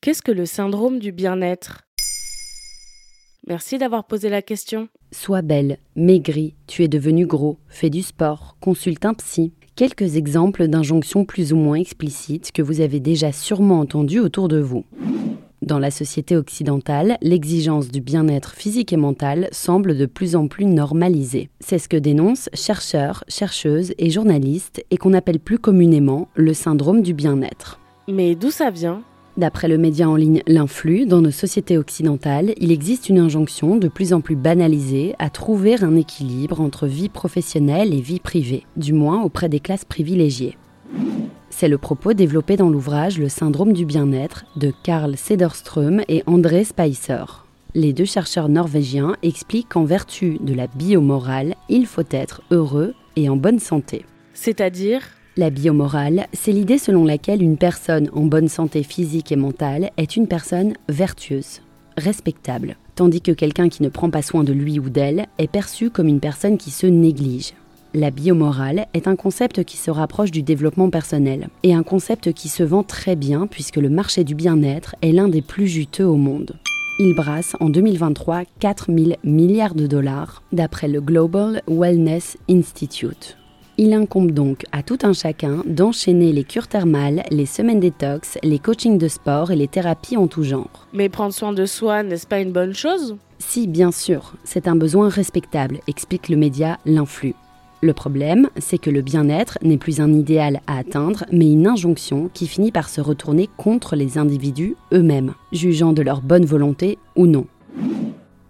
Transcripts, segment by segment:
Qu'est-ce que le syndrome du bien-être? Merci d'avoir posé la question. Sois belle, maigrie, tu es devenu gros, fais du sport, consulte un psy. Quelques exemples d'injonctions plus ou moins explicites que vous avez déjà sûrement entendues autour de vous. Dans la société occidentale, l'exigence du bien-être physique et mental semble de plus en plus normalisée. C'est ce que dénoncent chercheurs, chercheuses et journalistes et qu'on appelle plus communément le syndrome du bien-être. Mais d'où ça vient? D'après le média en ligne L'Influx, dans nos sociétés occidentales, il existe une injonction de plus en plus banalisée à trouver un équilibre entre vie professionnelle et vie privée, du moins auprès des classes privilégiées. C'est le propos développé dans l'ouvrage Le syndrome du bien-être de Karl Sederström et André Spicer. Les deux chercheurs norvégiens expliquent qu'en vertu de la biomorale, il faut être heureux et en bonne santé. C'est-à-dire? La biomorale, c'est l'idée selon laquelle une personne en bonne santé physique et mentale est une personne vertueuse, respectable, tandis que quelqu'un qui ne prend pas soin de lui ou d'elle est perçu comme une personne qui se néglige. La biomorale est un concept qui se rapproche du développement personnel et un concept qui se vend très bien puisque le marché du bien-être est l'un des plus juteux au monde. Il brasse en 2023 4 000 milliards de dollars d'après le Global Wellness Institute. Il incombe donc à tout un chacun d'enchaîner les cures thermales, les semaines détox, les coachings de sport et les thérapies en tout genre. Mais prendre soin de soi, n'est-ce pas une bonne chose? Si, bien sûr, c'est un besoin respectable, explique le média L'Influx. Le problème, c'est que le bien-être n'est plus un idéal à atteindre, mais une injonction qui finit par se retourner contre les individus eux-mêmes, jugeant de leur bonne volonté ou non.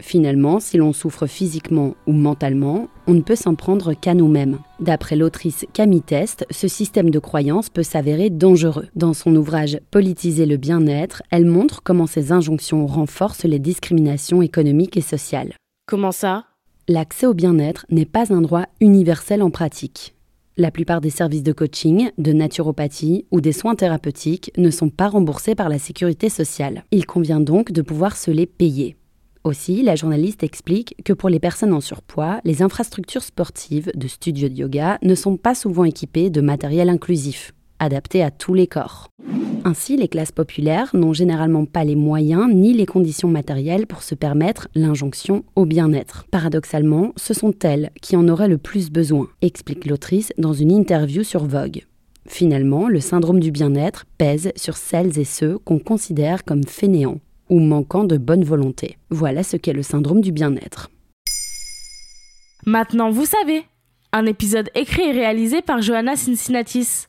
Finalement, si l'on souffre physiquement ou mentalement, on ne peut s'en prendre qu'à nous-mêmes. D'après l'autrice Camille Test, ce système de croyance peut s'avérer dangereux. Dans son ouvrage Politiser le bien-être, elle montre comment ces injonctions renforcent les discriminations économiques et sociales. Comment ça? L'accès au bien-être n'est pas un droit universel en pratique. La plupart des services de coaching, de naturopathie ou des soins thérapeutiques ne sont pas remboursés par la sécurité sociale. Il convient donc de pouvoir se les payer. Aussi, la journaliste explique que pour les personnes en surpoids, les infrastructures sportives de studios de yoga ne sont pas souvent équipées de matériel inclusif, adapté à tous les corps. Ainsi, les classes populaires n'ont généralement pas les moyens ni les conditions matérielles pour se permettre l'injonction au bien-être. Paradoxalement, ce sont elles qui en auraient le plus besoin, explique l'autrice dans une interview sur Vogue. Finalement, le syndrome du bien-être pèse sur celles et ceux qu'on considère comme fainéants ou manquant de bonne volonté. Voilà ce qu'est le syndrome du bien-être. Maintenant, vous savez Un épisode écrit et réalisé par Johanna Cincinnatis.